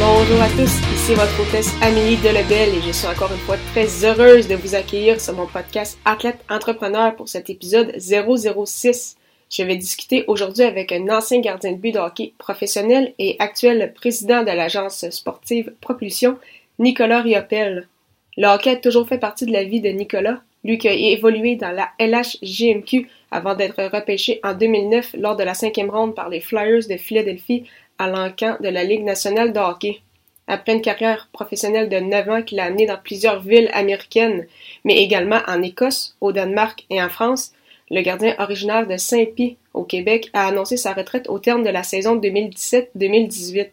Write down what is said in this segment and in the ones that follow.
Bonjour à tous, ici votre hôtesse Amélie Delebel et je suis encore une fois très heureuse de vous accueillir sur mon podcast Athlète Entrepreneur pour cet épisode 006. Je vais discuter aujourd'hui avec un ancien gardien de but de hockey professionnel et actuel président de l'agence sportive Propulsion, Nicolas Riopel. Le hockey a toujours fait partie de la vie de Nicolas, lui qui a évolué dans la LHJMQ avant d'être repêché en 2009 lors de la cinquième ronde par les Flyers de Philadelphie à l'encan de la Ligue nationale de hockey. Après une carrière professionnelle de 9 ans qu'il a amené dans plusieurs villes américaines, mais également en Écosse, au Danemark et en France, le gardien originaire de Saint-Pie, au Québec, a annoncé sa retraite au terme de la saison 2017-2018.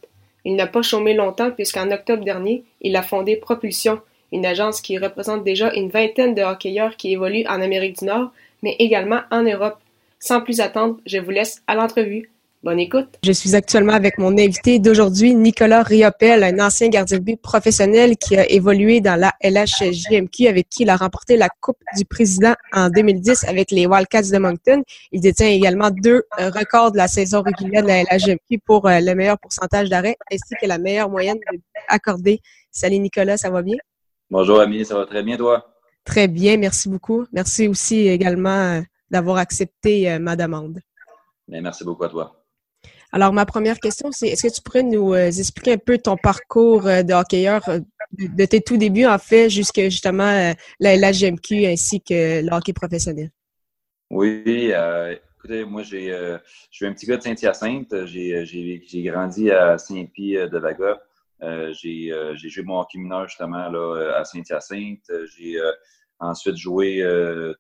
Il n'a pas chômé longtemps puisqu'en octobre dernier, il a fondé Propulsion, une agence qui représente déjà une vingtaine de hockeyeurs qui évoluent en Amérique du Nord, mais également en Europe. Sans plus attendre, je vous laisse à l'entrevue. Bonne écoute. Je suis actuellement avec mon invité d'aujourd'hui, Nicolas Riopel, un ancien gardien de but professionnel qui a évolué dans la LHJMQ avec qui il a remporté la Coupe du Président en 2010 avec les Wildcats de Moncton. Il détient également deux euh, records de la saison régulière de la LHJMQ pour euh, le meilleur pourcentage d'arrêt ainsi que la meilleure moyenne accordée. Salut Nicolas, ça va bien? Bonjour Ami, ça va très bien toi? Très bien, merci beaucoup. Merci aussi également euh, d'avoir accepté ma demande. Ben, merci beaucoup à toi. Alors, ma première question, c'est est-ce que tu pourrais nous euh, expliquer un peu ton parcours euh, de hockeyeur euh, de tes tout débuts, en fait, jusqu'à justement la, la ainsi que le hockey professionnel? Oui, écoutez, moi, j'ai, je suis un petit gars de Saint-Hyacinthe. J'ai, grandi à Saint-Pie de Vaga. j'ai, joué mon hockey mineur justement là, à Saint-Hyacinthe. J'ai ensuite joué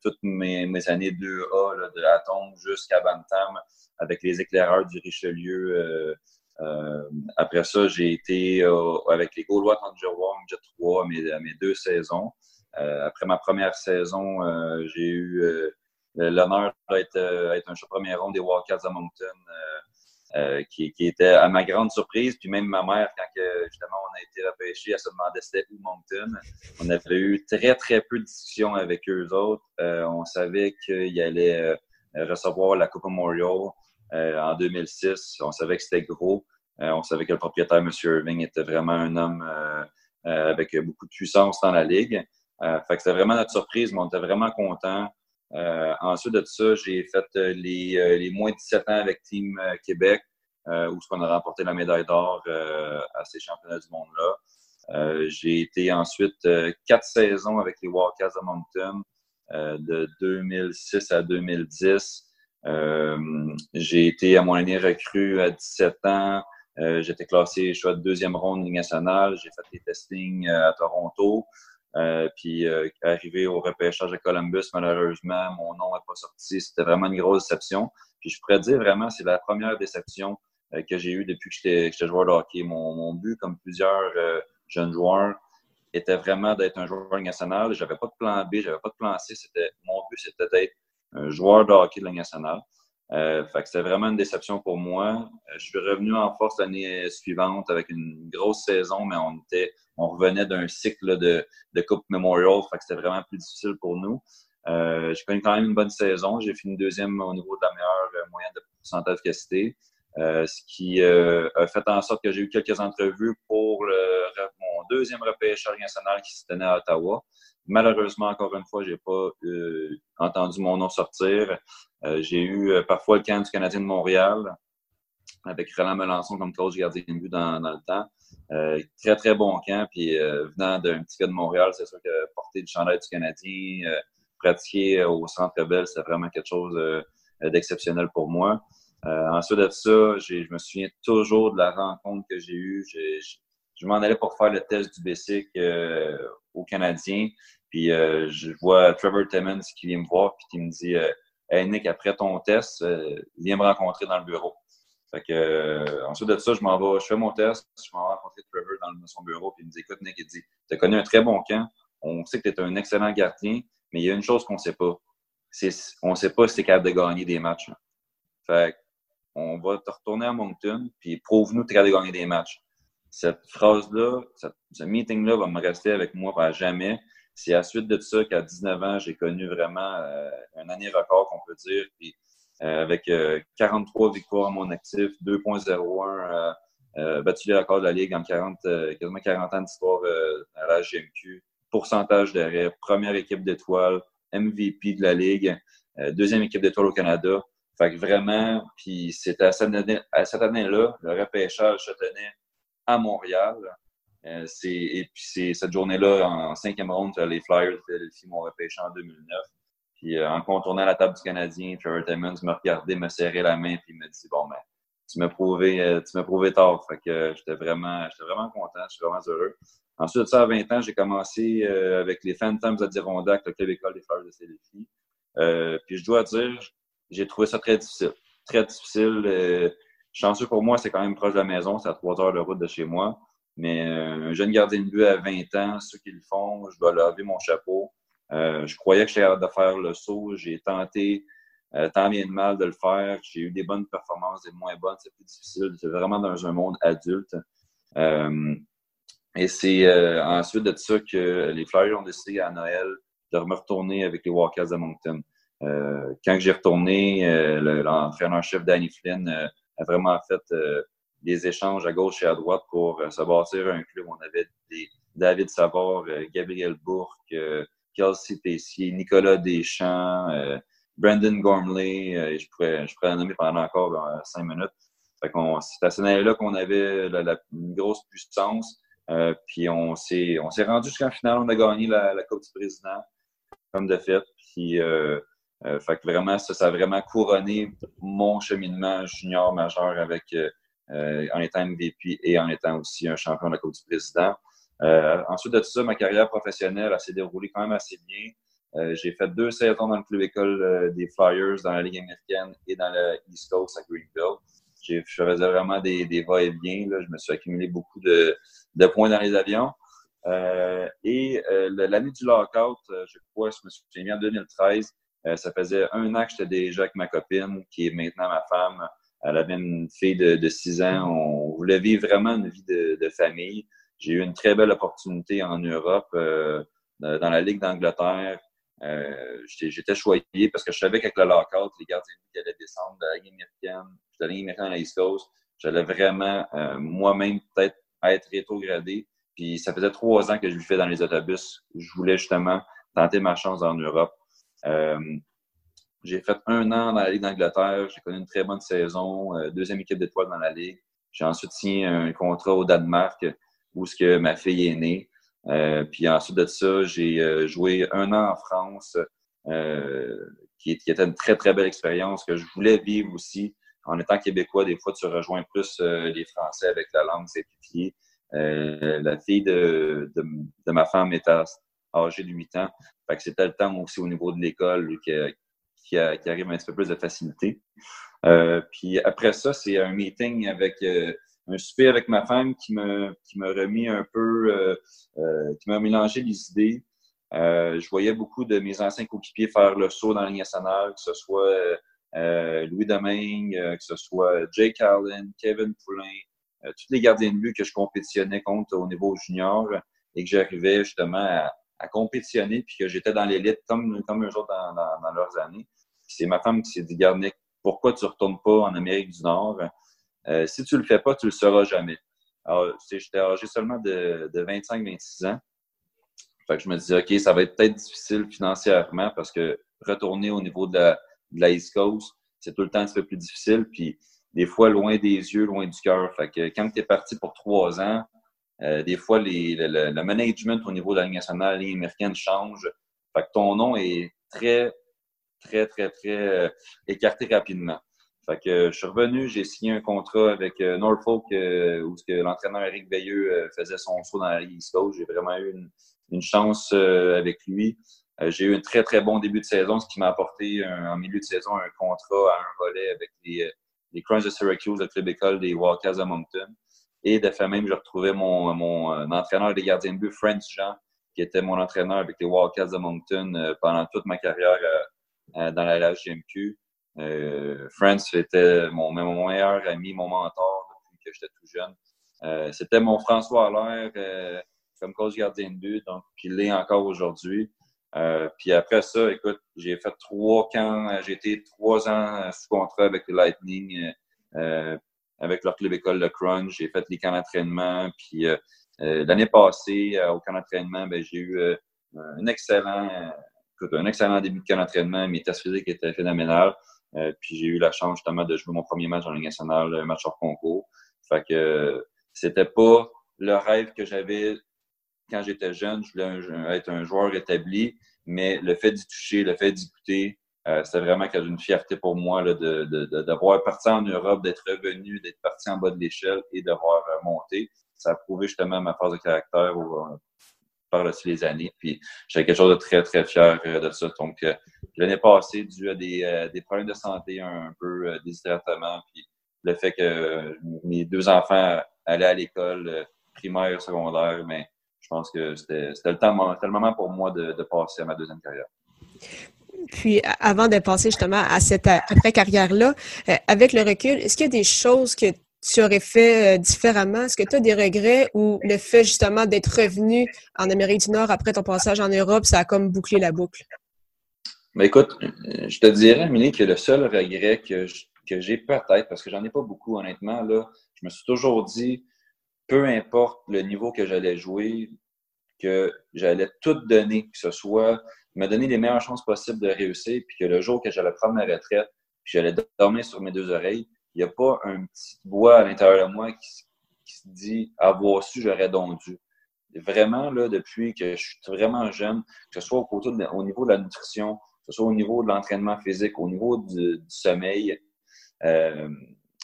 toutes mes, années 2A, là, de la tombe jusqu'à Bantam avec les éclaireurs du Richelieu. Euh, euh, après ça, j'ai été euh, avec les Gaulois Jerome, Jet 3 à mes, mes deux saisons. après ma première saison, j'ai eu l'honneur d'être être un choix premier rond des Wildcats à Moncton, qui, qui, était à ma grande surprise. Puis même ma mère, quand justement on a été repêché, elle se demandait c'était où Moncton. On avait eu très, très peu de discussions avec eux autres. on savait qu'ils allaient recevoir la Coupe Memorial. Euh, en 2006. On savait que c'était gros. Euh, on savait que le propriétaire, M. Irving, était vraiment un homme euh, avec beaucoup de puissance dans la ligue. fait que c'était vraiment notre surprise, mais on était vraiment contents. Ensuite de ça, j'ai fait les, les, moins de 17 ans avec Team Québec, où on a remporté la médaille d'or à ces championnats du monde-là. j'ai été ensuite quatre saisons avec les Wildcats de Moncton, de 2006 à 2010. Euh, j'ai été à mon année recrue à 17 ans. Euh, J'étais classé choix de deuxième ronde nationale. J'ai fait des testings euh, à Toronto. Euh, puis euh, arrivé au repêchage de Columbus, malheureusement, mon nom n'est pas sorti. C'était vraiment une grosse déception. Puis je pourrais dire vraiment, c'est la première déception que j'ai eue depuis que j'étais joueur de hockey. Mon, mon but, comme plusieurs jeunes joueurs, était vraiment d'être un joueur national. J'avais pas de plan B, j'avais pas de plan C. C'était mon but, c'était d'être un joueur de hockey de la nationale. Euh, fait que c'était vraiment une déception pour moi. Euh, je suis revenu en force l'année suivante avec une grosse saison, mais on était, on revenait d'un cycle de, de Coupe Memorial. Fait que c'était vraiment plus difficile pour nous. Euh, j'ai connu quand même une bonne saison. J'ai fini deuxième au niveau de la meilleure euh, moyenne de pourcentage d'efficacité. Euh, ce qui a fait en sorte que j'ai eu quelques entrevues pour le, deuxième repêchage national qui se tenait à Ottawa. Malheureusement, encore une fois, j'ai pas euh, entendu mon nom sortir. j'ai eu parfois le camp du Canadien de Montréal avec Roland Melançon comme coach gardien de but dans, dans le temps. très, très bon camp. Puis venant d'un petit gars de Montréal, c'est sûr que porter du chandail du Canadien, pratiquer au Centre Bell, c'est vraiment quelque chose d'exceptionnel pour moi. Euh, ensuite de ça, je me souviens toujours de la rencontre que j'ai eue. Je, m'en allais pour faire le test du BSIC euh, au Canadien. Puis euh, je vois Trevor Timmons qui vient me voir puis qui me dit Hey Nick, après ton test, viens me rencontrer dans le bureau. Fait que, ensuite de ça, je m'en vais, je fais mon test, je m'en vais rencontrer Trevor dans son bureau, puis il me dit Écoute, Nick, il dit Tu as connu un très bon camp, on sait que tu es un excellent gardien, mais il y a une chose qu'on ne sait pas. on ne sait pas si tu es capable de gagner des matchs. Fait on va te retourner à Moncton, puis prouve-nous que tu es capable de gagner des matchs. Cette phrase-là, ce meeting-là va me rester avec moi à jamais. C'est à la suite de ça qu'à 19 ans, j'ai connu vraiment euh, un année record, qu'on peut dire. Puis, euh, avec 43 euh, victoires à mon actif, 2.01 euh, battu les records de la Ligue en 40, quasiment 40 ans d'histoire à la GMQ. Pourcentage d'arrêt, première équipe d'étoiles, MVP de la Ligue, deuxième équipe d'étoiles au Canada. Fait que vraiment, puis c'était à cette année-là, le repêchage se tenait à Montréal. et puis c'est cette journée-là, en cinquième ronde, les Flyers de Philadelphie m'ont repêché en 2009. Puis euh, en contournant la table du Canadien, Trevor Timmons me regardait, me serrait la main, puis il me dit Bon, ben, tu m'as prouvé, euh, tu prouvé tard. Fait que euh, j'étais vraiment, j'étais vraiment content, je suis vraiment heureux. Ensuite de ça, à 20 ans, j'ai commencé avec les Phantoms de Dirondac, le club école des Fleurs de Célifi. puis je dois dire, j'ai trouvé ça très difficile. Très difficile. Chanceux pour moi, c'est quand même proche de la maison, c'est à trois heures de route de chez moi. Mais un jeune gardien de but à 20 ans, ceux qui le font, je dois lever mon chapeau. Euh, je croyais que j'étais capable de faire le saut. J'ai tenté euh, tant bien de mal de le faire. J'ai eu des bonnes performances, des moins bonnes. C'est plus difficile. C'est vraiment dans un monde adulte. Euh, et c'est ensuite de ça que les Flyers ont décidé à Noël de me retourner avec les Walkers de Moncton. quand j'ai retourné, l'entraîneur-chef Danny Flynn a vraiment fait des échanges à gauche et à droite pour se bâtir un club. On avait des David Savard, Gabriel Bourque, Kelsey Tessier, Nicolas Deschamps, euh, Brandon Gormley, euh, je, pourrais, je pourrais en nommer pendant encore euh, cinq minutes. c'est à ce moment-là qu'on avait la, une grosse puissance. puis on s'est, on s'est rendu jusqu'en finale. On a gagné la, la, Coupe du Président, comme de fait. Puis fait que vraiment, ça, ça a vraiment couronné mon cheminement junior majeur avec en étant MVP et en étant aussi un champion de la Coupe du Président. Euh, ensuite de tout ça, ma carrière professionnelle s'est déroulée quand même assez bien. Euh, j'ai fait deux saisons dans le club école euh, des Flyers dans la Ligue américaine et dans la East Coast à Greenville. Je faisais vraiment des, des va-et-vient. Je me suis accumulé beaucoup de, de points dans les avions. Euh, et l'année du lockout, je crois, je me suis mis en 2013. Ça faisait un an que j'étais déjà avec ma copine, qui est maintenant ma femme. Elle avait une fille de, de 6 ans. On voulait vivre vraiment une vie de, de famille. J'ai eu une très belle opportunité en Europe, euh, dans la Ligue d'Angleterre. Euh, J'étais choyé parce que je savais qu'avec le lockout, les gardiens qui allaient descendre de la Ligue américaine, de la Ligue américaine à la East Coast, j'allais vraiment euh, moi-même peut-être être rétrogradé. Puis ça faisait trois ans que je vivais dans les autobus. Je voulais justement tenter ma chance en Europe. Euh, j'ai fait un an dans la Ligue d'Angleterre. J'ai connu une très bonne saison. Euh, deuxième équipe d'étoiles dans la Ligue. J'ai ensuite signé un contrat au Danemark où ce que ma fille est née. Euh, puis ensuite de ça, j'ai joué un an en France, qui, était une très, très belle expérience que je voulais vivre aussi. En étant québécois, des fois, tu rejoins plus les Français avec la langue simplifiée. la fille de, de, ma femme était âgée de 8 ans. C'était le temps aussi au niveau de l'école qui, qui, arrive un petit peu plus de facilité. puis après ça, c'est un meeting avec un souper avec ma femme qui m'a remis un peu, euh, euh, qui m'a mélangé les idées. Euh, je voyais beaucoup de mes anciens coéquipiers faire le saut dans la ligne nationale, que ce soit Louis Domingue, que ce soit Jake Allen, Kevin Poulin, tous les gardiens de but que je compétitionnais contre au niveau junior et que j'arrivais justement à, à, compétitionner puis que j'étais dans l'élite comme, comme un jour dans, leurs années. C'est ma femme qui s'est dit, Garnick, pourquoi tu retournes pas en Amérique du Nord? Euh, si tu le fais pas, tu le sauras jamais. Alors, j'étais âgé seulement de, de 25-26 ans. Fait que je me disais, OK, ça va être peut-être difficile financièrement parce que retourner au niveau de la, de la East Coast, c'est tout le temps un petit peu plus difficile. Puis des fois, loin des yeux, loin du cœur. Fait que quand tu es parti pour trois ans, euh, des fois, les, le, le, management au niveau de la Ligue nationale, la Ligue américaine change. Fait que ton nom est très, très, très, très euh, écarté rapidement. Fait que je suis revenu, j'ai signé un contrat avec euh, Norfolk euh, où l'entraîneur Eric Veilleux euh, faisait son saut dans la Ligue East Coast. J'ai vraiment eu une, une chance avec lui. j'ai eu un très, très bon début de saison, ce qui m'a apporté en milieu de saison un contrat à un volet avec les, les Crunch de Syracuse, le club école des Wildcats de Moncton. Et de fait même, je retrouvais mon, mon entraîneur des gardiens de but, French Jean, qui était mon entraîneur avec les Wildcats de Moncton pendant toute ma carrière dans la LHGMQ. Euh, France était mon, mon meilleur ami, mon mentor depuis que j'étais tout jeune. Euh, c'était mon François Allaire euh, comme coach gardien de but, donc il l'est encore aujourd'hui. Euh, puis après ça, écoute, j'ai fait trois camps, j'ai été trois ans sous contrat avec le Lightning, euh, avec leur club école de Crunch. J'ai fait les camps d'entraînement. Puis l'année passée, au camp d'entraînement, ben, j'ai eu un excellent, un excellent début de camp d'entraînement. Mes tests physiques étaient phénoménales. Euh, puis j'ai eu la chance justement de jouer mon premier match en Ligue nationale, un match hors concours. Fait que c'était pas le rêve que j'avais quand j'étais jeune. Je voulais être un joueur établi, mais le fait d'y toucher, le fait d'y goûter, euh, c'était vraiment une fierté pour moi là, de, de, d'avoir parti en Europe, d'être revenu, d'être parti en bas de l'échelle et d'avoir euh, monté. Ça a prouvé justement ma phase de caractère par-dessus les années. Puis j'avais quelque chose de très, très fier euh, de ça. Donc, euh, l'année passée, dû à des, euh, des, problèmes de santé un, peu déshydratement, puis le fait que mes deux enfants allaient à l'école primaire, secondaire, mais je pense que c'était le, temps, le moment pour moi de, de passer à ma deuxième carrière. Puis, avant de passer justement à cette après-carrière-là, avec le recul, est-ce qu'il y a des choses que tu aurais fait euh, différemment? Est-ce que tu as des regrets ou le fait justement d'être revenu en Amérique du Nord après ton passage en Europe, ça a comme bouclé la boucle? Mais écoute, euh, je te dirais, Amélie, que le seul regret que j'ai peut-être, parce que j'en ai pas beaucoup honnêtement, là, je me suis toujours dit, peu importe le niveau que j'allais jouer, que j'allais tout donner, que ce soit me donner les meilleures chances possibles de réussir, puis que le jour que j'allais prendre ma retraite, puis j'allais dormir sur mes deux oreilles, il n'y a pas un petit bois à l'intérieur de moi qui, se dit avoir su, j'aurais donc dû. Vraiment, là, depuis que je suis vraiment jeune, que ce soit au niveau de la nutrition, que ce soit au niveau de l'entraînement physique, au niveau du, sommeil, euh,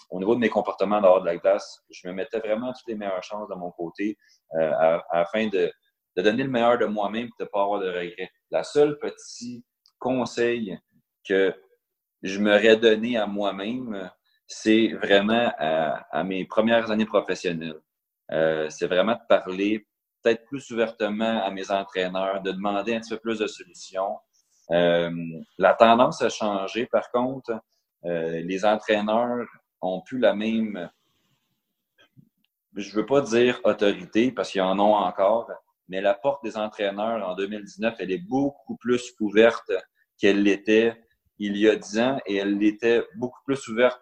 au niveau de mes comportements dehors de la glace, je me mettais vraiment toutes les meilleures chances de mon côté euh, afin de, de, donner le meilleur de moi-même et de ne pas avoir de regrets. La seule petit conseil que je m'aurais donné à moi-même, c'est vraiment à, mes premières années professionnelles. Euh, c'est vraiment de parler peut-être plus ouvertement à mes entraîneurs, de demander un petit peu plus de solutions. Euh, la tendance a changé, par contre. Euh, les entraîneurs ont plus la même, je veux pas dire autorité, parce qu'ils en ont encore, mais la porte des entraîneurs en 2019, elle est beaucoup plus ouverte qu'elle l'était il y a dix ans et elle l'était beaucoup plus ouverte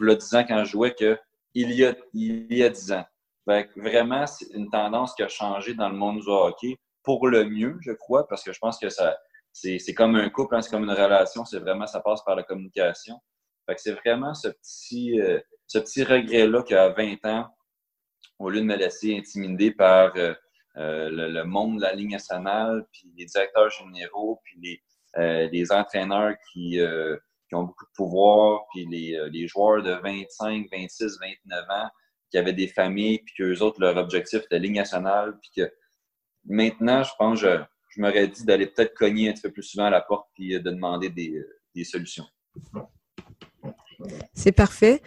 il 10 ans quand je jouais qu'il y a, y a 10 ans. vraiment, c'est une tendance qui a changé dans le monde du hockey pour le mieux, je crois, parce que je pense que ça, c'est, comme un couple, hein, c'est comme une relation, c'est vraiment, ça passe par la communication. Fait c'est vraiment ce petit, euh, ce petit regret-là qu'à 20 ans, au lieu de me laisser intimider par euh, euh, le, monde de la ligne nationale, puis les directeurs généraux, puis les, les entraîneurs qui, qui ont beaucoup de pouvoir, puis les, euh, les, joueurs de 25, 26, 29 ans qui avaient des familles, puis qu'eux autres, leur objectif était Ligue nationale, puis que maintenant, je pense, je, je m'aurais dit d'aller peut-être cogner un petit peu plus souvent à la porte, puis euh, de demander des, euh, des solutions. C'est parfait.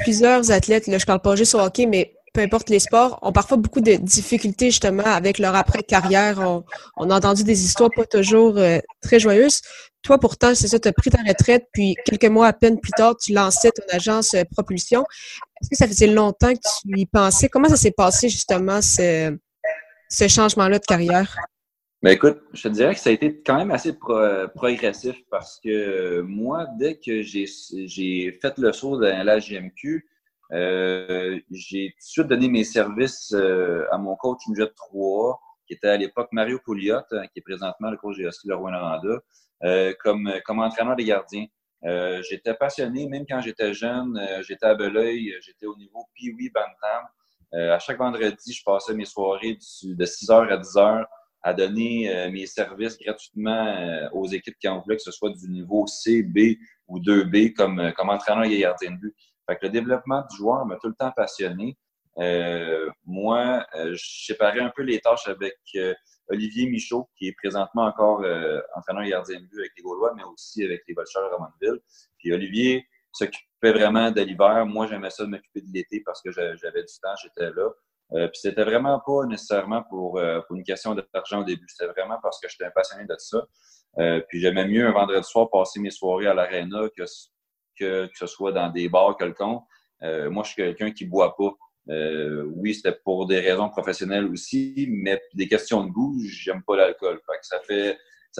plusieurs athlètes, là, je parle pas juste au hockey, mais peu importe les sports, ont parfois beaucoup de difficultés justement avec leur après-carrière. On, a entendu des histoires pas toujours très joyeuses. Toi, pourtant, c'est ça, tu as pris ta retraite, puis quelques mois à peine plus tard, tu lançais ton agence euh, Propulsion. Est-ce que ça faisait longtemps que tu y pensais? Comment ça s'est passé, justement, ce, ce changement-là de carrière? Ben écoute, je te dirais que ça a été quand même assez progressif parce que moi, dès que j'ai fait le saut dans la GMQ, euh, j'ai tout de suite donné mes services euh, à mon coach Midget 3, qui était à l'époque Mario Pouliot, hein, qui est présentement le coach de le Rouen-Noranda. Euh, comme, comme entraîneur des gardiens. Euh, j'étais passionné, même quand j'étais jeune, euh, j'étais à Beleuil, j'étais au niveau Pee-Wee Bantam. à chaque vendredi, je passais mes soirées de 6h à 10h à donner mes services gratuitement aux équipes qui en voulaient, que ce soit du niveau C, B ou 2B comme, comme entraîneur et gardien de but. Fait que le développement du joueur m'a tout le temps passionné. moi, je séparais un peu les tâches avec Olivier Michaud, qui est présentement encore euh, entraîneur gardien de but avec les Gaulois, mais aussi avec les Bolchers à Puis Olivier s'occupe m'occupais vraiment de l'hiver. Moi, j'aimais ça de m'occuper de l'été parce que j'avais du temps, j'étais là. Euh, puis c'était vraiment pas nécessairement pour, euh, une question d'argent au début. C'était vraiment parce que j'étais passionné de ça. Euh, puis j'aimais mieux un vendredi soir passer mes soirées à l'aréna que, que, ce soit dans des bars quelconques. Euh, moi, je suis quelqu'un qui boit pas. Euh, oui, c'était pour des raisons professionnelles aussi, mais des questions de goût, j'aime pas l'alcool. Ça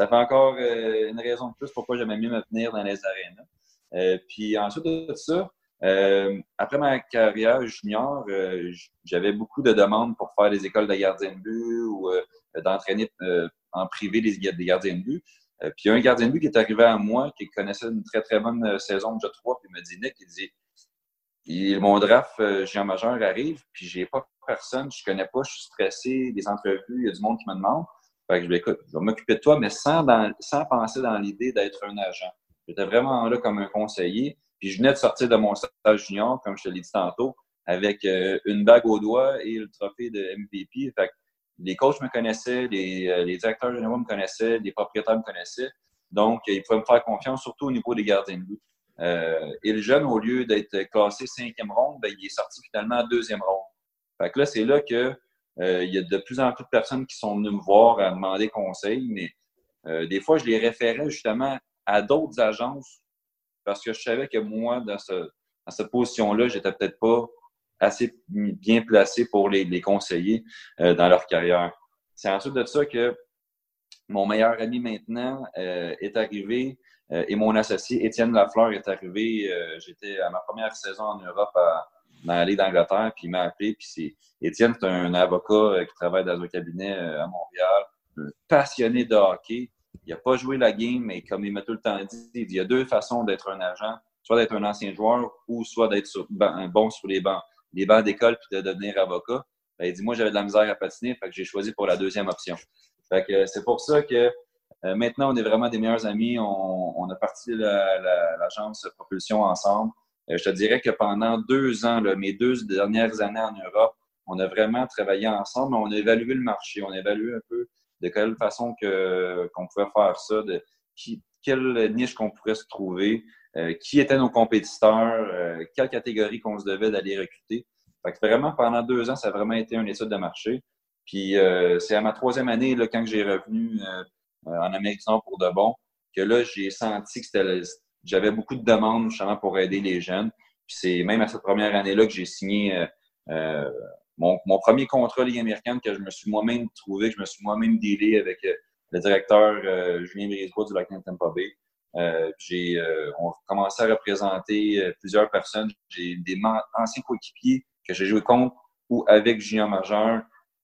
fait encore euh, une raison de plus pourquoi j'aimais mieux me tenir dans les arénas. Puis ensuite de ça, après ma carrière junior, j'avais beaucoup de demandes pour faire des écoles de gardien de but ou d'entraîner en privé des gardiens de but. Puis il y a un gardien de but qui est arrivé à moi, qui connaissait une très très bonne saison de 3, puis il me dit Nick, il dit mon draft géant majeur arrive, puis j'ai pas personne, je connais pas, je suis stressé, des entrevues, il y a du monde qui me demande. Fait que je vais, écoute, je vais m'occuper de toi, mais sans, sans penser dans l'idée d'être un agent. J'étais vraiment là comme un conseiller. Puis je venais de sortir de mon stage junior, comme je te l'ai dit tantôt, avec euh, une bague au doigt et le trophée de MVP. Fait que les coachs me connaissaient, les, euh, les directeurs généraux me connaissaient, les propriétaires me connaissaient. Donc, ils pouvaient me faire confiance, surtout au niveau des gardiens de but. Euh, et le jeune, au lieu d'être classé cinquième ronde, ben, il est sorti finalement en deuxième ronde. Fait que là, c'est là que euh, il y a de plus en plus de personnes qui sont venues me voir à demander conseil, mais euh, des fois, je les référais justement à d'autres agences parce que je savais que moi, dans, ce, dans cette position-là, j'étais peut-être pas assez bien placé pour les, les conseiller euh, dans leur carrière. C'est ensuite de ça que mon meilleur ami maintenant est arrivé et mon associé Étienne Lafleur est arrivé. J'étais à ma première saison en Europe à, dans la d'Angleterre, puis il m'a appelé. Puis c'est Étienne, c'est un avocat euh, qui travaille dans un cabinet euh, à Montréal, passionné de hockey. Il n'a pas joué la game, mais comme il m'a tout le temps dit, il y a deux façons d'être un agent, soit d'être un ancien joueur ou soit d'être bon sur les bancs, les bancs d'école puis de devenir avocat. Ben, il dit, moi, j'avais de la misère à patiner, fait que j'ai choisi pour la deuxième option. Fait que c'est pour ça que euh, maintenant, on est vraiment des meilleurs amis. On, a parti l'agence la, Propulsion ensemble. Euh, je te dirais que pendant deux ans, mes deux dernières années en Europe, on a vraiment travaillé ensemble, on a évalué le marché, on a évalué un peu de quelle façon qu'on pouvait faire ça, de qui, quelle niche qu'on pourrait se trouver, euh, qui étaient nos compétiteurs, euh, quelle catégorie qu'on se devait d'aller recruter. Fait que vraiment, pendant deux ans, ça a vraiment été une étude de marché. Puis c'est à ma troisième année, là, quand j'ai revenu en Amérique du Nord pour de bon, que là, j'ai senti que j'avais beaucoup de demandes justement pour aider les jeunes. Puis c'est même à cette première année-là que j'ai signé euh, euh mon, mon, premier contrat Ligue américaine que je me suis moi-même trouvé, que je me suis moi-même dealé avec euh, le directeur euh, Julien Brisebois du Lightning Tampa Bay. Euh, j'ai on commencé à représenter plusieurs personnes. J'ai des anciens coéquipiers que j'ai joué contre ou avec Junior Majeur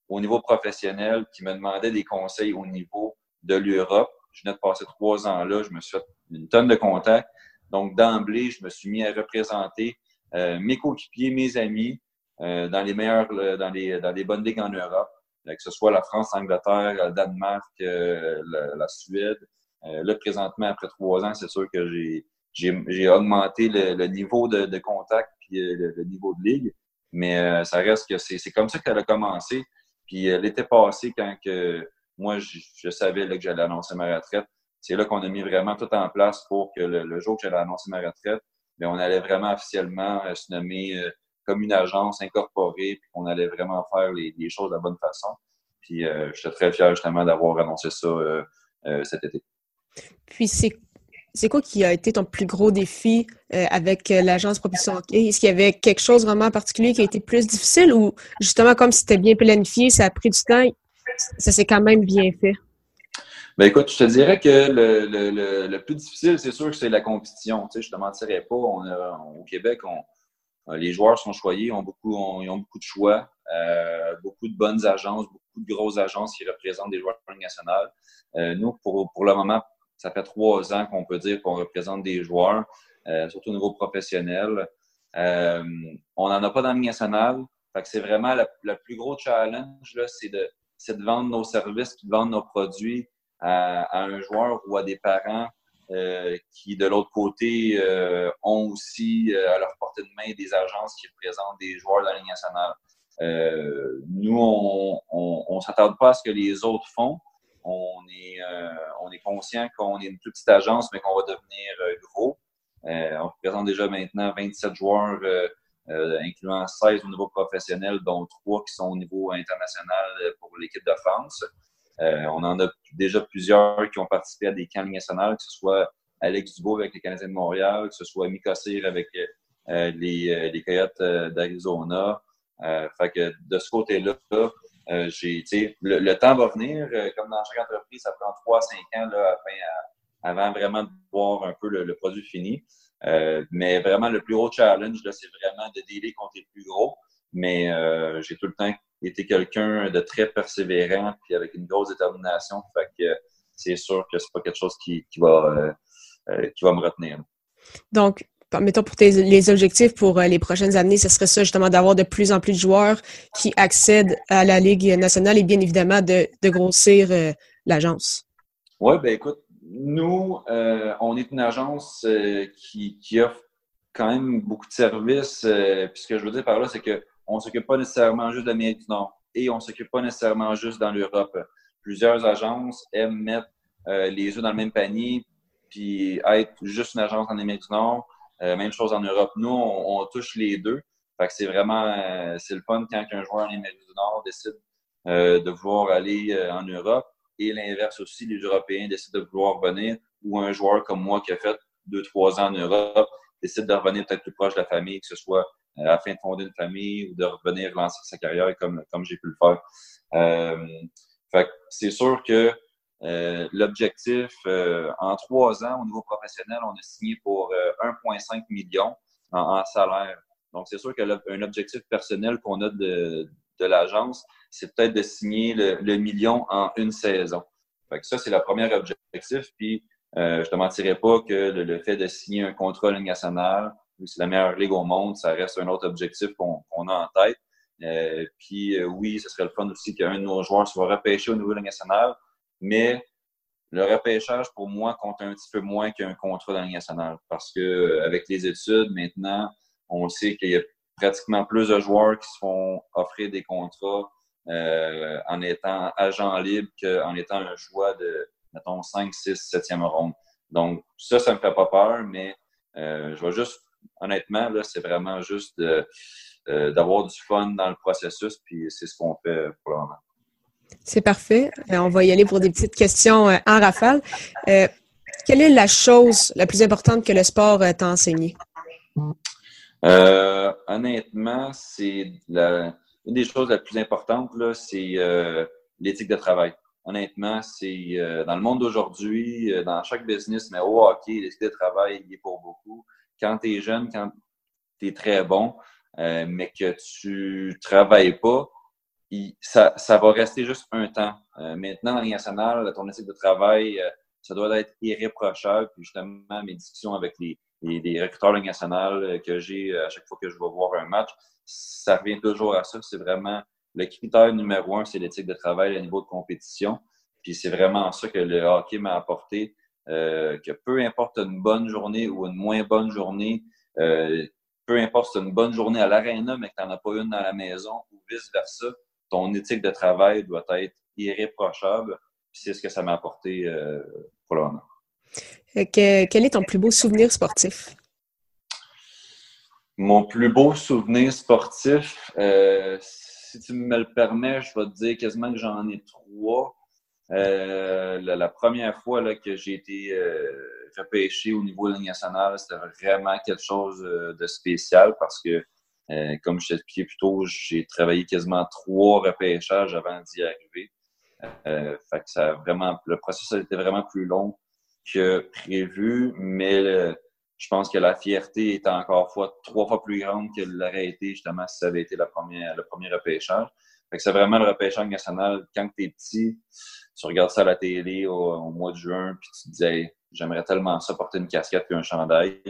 au niveau professionnel qui me demandaient des conseils au niveau de l'Europe. Je venais de passer trois ans là, je me suis fait une tonne de contacts. Donc, d'emblée, je me suis mis à représenter euh, mes coéquipiers, mes amis euh, dans les meilleurs, dans les, dans les bonnes ligues en Europe, euh, que ce soit la France, l'Angleterre, le Danemark, la, Suède. Là, présentement, après trois ans, c'est sûr que j'ai augmenté le, niveau de, de contact puis le, niveau de ligue. Mais ça reste que c'est comme ça qu'elle a commencé. Puis l'été passé, quand que moi, je, je savais là, que j'allais annoncer ma retraite, c'est là qu'on a mis vraiment tout en place pour que le, jour que j'allais annoncer ma retraite, bien, on allait vraiment officiellement euh, se nommer euh, comme une agence incorporée, puis qu'on allait vraiment faire les, choses de la bonne façon. Puis euh, j'étais très fier justement d'avoir annoncé ça cet été. Puis c'est quoi qui a été ton plus gros défi avec l'agence Propulsion Est-ce qu'il y avait quelque chose vraiment particulier qui a été plus difficile ou justement comme c'était bien planifié, ça a pris du temps, ça s'est quand même bien fait? Ben écoute, je te dirais que le, le, le, plus difficile, c'est sûr que c'est la compétition. Tu sais, je te mentirais pas. On au Québec, on, les joueurs sont choyés, ont beaucoup, ils ont beaucoup de choix, euh, beaucoup de bonnes agences, beaucoup de grosses agences qui représentent des joueurs nationales. Euh, nous, pour, pour le moment, ça fait trois ans qu'on peut dire qu'on représente des joueurs, euh, surtout au niveau professionnel. Euh, on n'en a pas dans le national. Fait que c'est vraiment le plus gros challenge, là, c'est de, de vendre nos services, de vendre nos produits à, un joueur ou à des parents euh, qui, de l'autre côté, euh, ont aussi euh, à leur portée de main des agences qui représentent des joueurs de la Ligue nationale. nous, on ne s'attarde pas à ce que les autres font. On est, on est conscient qu'on est une plus petite agence, mais qu'on va devenir gros. on représente déjà maintenant 27 joueurs, incluant 16 au niveau professionnel, dont 3 qui sont au niveau international pour l'équipe de France. on en a déjà plusieurs qui ont participé à des camps nationales, que ce soit Alex Dubois avec les Canadiens de Montréal, que ce soit Mika avec les, les Coyotes d'Arizona. fait que de ce côté-là, euh, le, le, temps va venir. Euh, comme dans chaque entreprise, ça prend 3 5 ans là, avant vraiment de voir un peu le, produit fini. Euh, mais vraiment, le plus gros challenge, c'est vraiment de dealer contre les plus gros. Mais j'ai tout le temps été quelqu'un de très persévérant puis avec une grosse détermination. Fait que c'est sûr que c'est pas quelque chose qui, qui va, qui va me retenir. Donc, mettons pour les objectifs pour euh, les prochaines années, ce serait ça justement d'avoir de plus en plus de joueurs qui accèdent à la Ligue nationale et bien évidemment de, grossir euh, l'agence. Oui, ben écoute, nous, euh, on est une agence qui, offre quand même beaucoup de services. puis ce que je veux dire par là, c'est qu'on ne s'occupe pas nécessairement juste de l'Amérique du Nord et on ne s'occupe pas nécessairement juste dans l'Europe. Plusieurs agences aiment mettre les œufs dans le même panier puis être juste une agence en Amérique du Nord même chose en Europe. Nous, on, touche les deux. Fait que c'est vraiment euh, c'est le fun quand un joueur en Amérique du Nord décide euh, de vouloir aller en Europe et l'inverse aussi, les Européens décident de vouloir venir ou un joueur comme moi qui a fait deux, trois ans en Europe décide de revenir peut-être plus proche de la famille, que ce soit afin de fonder une famille ou de revenir lancer sa carrière comme, comme j'ai pu le faire. Euh, fait c'est sûr que euh, l'objectif, euh, en trois ans, au niveau professionnel, on a signé pour 1,5 euh, million en, salaire. Donc, c'est sûr qu'un objectif personnel qu'on a de, de l'agence, c'est peut-être de signer le, million en une saison. Fait que ça, c'est le premier objectif. Puis, euh, je te mentirais pas que le, fait de signer un contrat Ligue nationale, c'est la meilleure ligue au monde, ça reste un autre objectif qu'on a en tête. Euh, puis, oui, ce serait le fun aussi qu'un de nos joueurs soit repêché au niveau nationale. Mais le repêchage, pour moi, compte un petit peu moins qu'un contrat dans. Parce que euh, avec les études, maintenant, on sait qu'il y a pratiquement plus de joueurs qui se font offrir des contrats euh, en étant agent libre qu'en étant un choix de, mettons, 5, 6, 7e ronde. Donc, ça, ça me fait pas peur, mais euh, je vois juste, honnêtement, là, c'est vraiment juste d'avoir du fun dans le processus, puis c'est ce qu'on fait pour le moment. C'est parfait. Euh, on va y aller pour des petites questions euh, en rafale. Euh, quelle est la chose la plus importante que le sport t'a enseigné? honnêtement, c'est une des choses les plus importantes, c'est l'éthique de travail. Honnêtement, c'est dans le monde d'aujourd'hui, dans chaque business, mais au hockey, l'éthique de travail il est pour beaucoup. Quand tu es jeune, quand tu es très bon, mais que tu travailles pas, ça, ça, va rester juste un temps. Euh, maintenant, dans nationale, ton éthique de travail, euh, ça doit être irréprochable. Puis justement, mes discussions avec les, les, recruteurs de nationale euh, que j'ai à chaque fois que je vais voir un match, ça revient toujours à ça. C'est vraiment le critère numéro un, c'est l'éthique de travail, le niveau de compétition. Puis c'est vraiment ça que le hockey m'a apporté. que peu importe une bonne journée ou une moins bonne journée, peu importe si une bonne journée à l'aréna, mais que tu n'en as pas une dans la maison ou vice-versa, ton éthique de travail doit être irréprochable. C'est ce que ça m'a apporté euh, pour le moment. quel est ton plus beau souvenir sportif? Mon plus beau souvenir sportif, euh, si tu me le permets, je vais te dire quasiment que j'en ai trois. Euh, la, première fois là, que j'ai été repêché au niveau national, c'était vraiment quelque chose de spécial parce que euh, comme je t'expliquais plus tôt, j'ai travaillé quasiment trois repêchages avant d'y arriver. Euh, fait que ça a vraiment, le processus a été vraiment plus long que prévu, mais je pense que la fierté est encore fois, trois fois plus grande qu'elle l'aurait été justement si ça avait été la première, le premier repêchage. Fait que c'est vraiment le repêchage national. Quand tu es petit, tu regardes ça à la télé au, mois de juin, puis tu te dis j'aimerais tellement ça porter une casquette puis un chandail.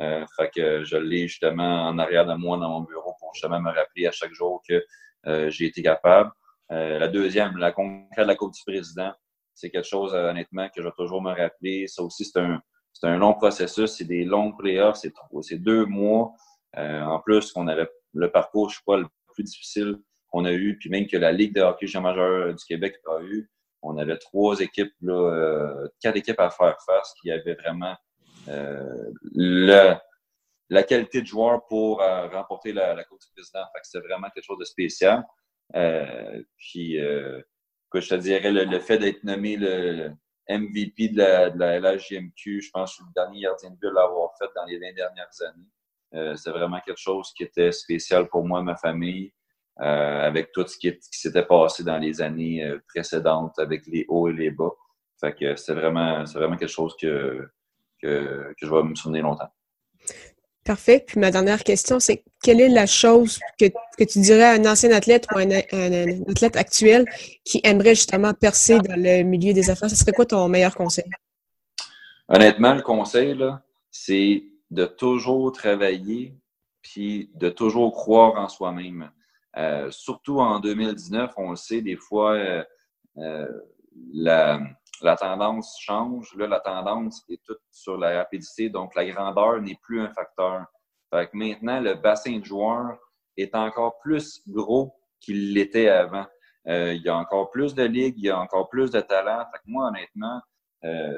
Euh, fait que je l'ai justement en arrière de moi dans mon bureau pour justement me rappeler à chaque jour que euh, j'ai été capable. Euh, la deuxième, la conquête de la Coupe du Président, c'est quelque chose, honnêtement, que je vais toujours me rappeler. Ça aussi, c'est un, c'est un long processus, c'est des longs playoffs, c'est, c'est deux mois. en plus, qu'on avait le parcours, je sais le plus difficile qu'on a eu, puis même que la Ligue de hockey junior majeur du Québec a eu. On avait trois équipes, là, quatre équipes à faire face qui avaient vraiment le, la qualité de joueur pour remporter la, la Coupe du Président. c'est vraiment quelque chose de spécial. puis, que je te dirais, le, fait d'être nommé le, MVP de la, de je pense que je suis le dernier gardien de but à l'avoir fait dans les 20 dernières années. c'est vraiment quelque chose qui était spécial pour moi et ma famille. Euh, avec tout ce qui, s'était passé dans les années euh, précédentes, avec les hauts et les bas. Fait que c'est vraiment, c'est vraiment quelque chose que, que, je vais me souvenir longtemps. Parfait. Puis ma dernière question, c'est quelle est la chose que, que, tu dirais à un ancien athlète ou à un, athlète actuel qui aimerait justement percer dans le milieu des affaires? Ce serait quoi ton meilleur conseil? Honnêtement, le conseil, c'est de toujours travailler puis de toujours croire en soi-même. Euh, surtout en 2019, on le sait, des fois, euh, euh, la, la, tendance change. Là, la tendance est toute sur la rapidité, donc la grandeur n'est plus un facteur. Fait que maintenant, le bassin de joueurs est encore plus gros qu'il l'était avant. il y a encore plus de ligues, il y a encore plus de talent. Fait que moi, honnêtement,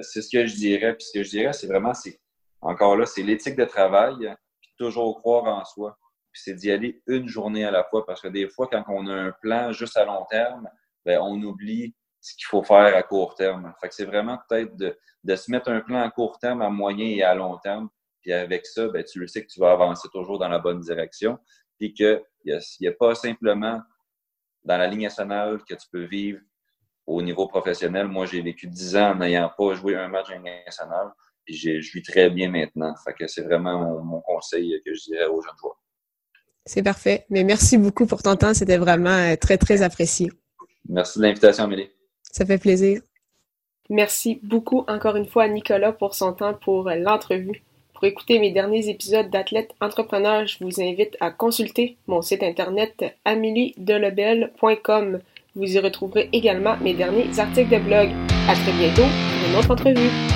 c'est ce que je dirais. Puis ce que je dirais, c'est vraiment, c'est encore là, c'est l'éthique de travail, puis toujours croire en soi puis c'est d'y aller une journée à la fois. Parce que des fois, quand on a un plan juste à long terme, ben, on oublie ce qu'il faut faire à court terme. Fait que c'est vraiment peut-être de, de, se mettre un plan à court terme, à moyen et à long terme. Puis avec ça, ben, tu le sais que tu vas avancer toujours dans la bonne direction. Puis qu'il n'y a, a pas simplement dans la ligne nationale que tu peux vivre au niveau professionnel. Moi, j'ai vécu dix ans en n'ayant pas joué un match en ligne nationale. Puis je vis très bien maintenant. Fait que c'est vraiment mon, mon conseil que je dirais aux jeunes joueurs. C'est parfait. Mais merci beaucoup pour ton temps. C'était vraiment euh, très, très apprécié. Merci de l'invitation, Amélie. Ça fait plaisir. Merci beaucoup encore une fois à Nicolas pour son temps pour euh, l'entrevue. Pour écouter mes derniers épisodes d'Athlète Entrepreneur, je vous invite à consulter mon site internet ameliedelebel.com. Vous y retrouverez également mes derniers articles de blog. À très bientôt pour une autre entrevue.